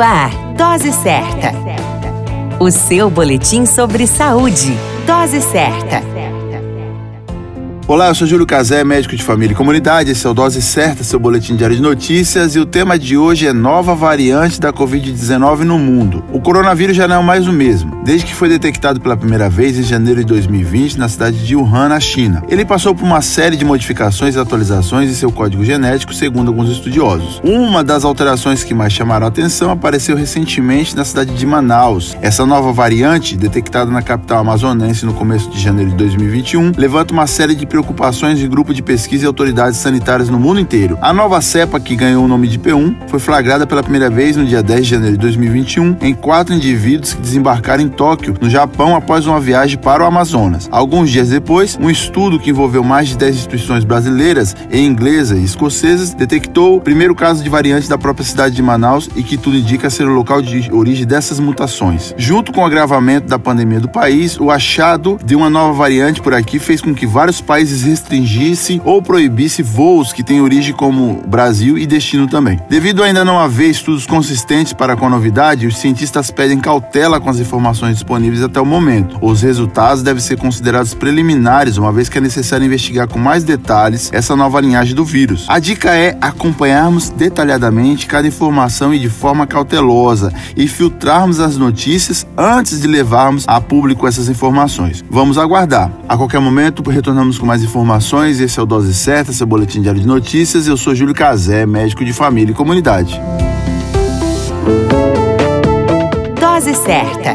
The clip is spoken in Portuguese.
Ar, Dose Certa. O seu boletim sobre saúde. Dose Certa. Olá, eu sou Júlio Cazé, médico de família e comunidade. Esse é o Dose Certa, seu boletim diário de notícias. E o tema de hoje é nova variante da Covid-19 no mundo. O coronavírus já não é mais o mesmo, desde que foi detectado pela primeira vez em janeiro de 2020 na cidade de Wuhan, na China. Ele passou por uma série de modificações e atualizações em seu código genético, segundo alguns estudiosos. Uma das alterações que mais chamaram a atenção apareceu recentemente na cidade de Manaus. Essa nova variante, detectada na capital amazonense no começo de janeiro de 2021, levanta uma série de preocupações de grupo de pesquisa e autoridades sanitárias no mundo inteiro. A nova cepa, que ganhou o nome de P1, foi flagrada pela primeira vez no dia 10 de janeiro de 2021 em quatro indivíduos que desembarcaram em Tóquio, no Japão, após uma viagem para o Amazonas. Alguns dias depois, um estudo que envolveu mais de 10 instituições brasileiras, e inglesa e escocesas, detectou o primeiro caso de variante da própria cidade de Manaus e que tudo indica ser o local de origem dessas mutações. Junto com o agravamento da pandemia do país, o achado de uma nova variante por aqui fez com que vários países países restringisse ou proibisse voos que têm origem como Brasil e destino também. Devido ainda não haver estudos consistentes para com a novidade, os cientistas pedem cautela com as informações disponíveis até o momento. Os resultados devem ser considerados preliminares, uma vez que é necessário investigar com mais detalhes essa nova linhagem do vírus. A dica é acompanharmos detalhadamente cada informação e de forma cautelosa e filtrarmos as notícias antes de levarmos a público essas informações. Vamos aguardar. A qualquer momento retornamos com mais mais informações, esse é o Dose Certa, seu boletim diário de notícias. Eu sou Júlio Cazé, médico de família e comunidade. Dose Certa,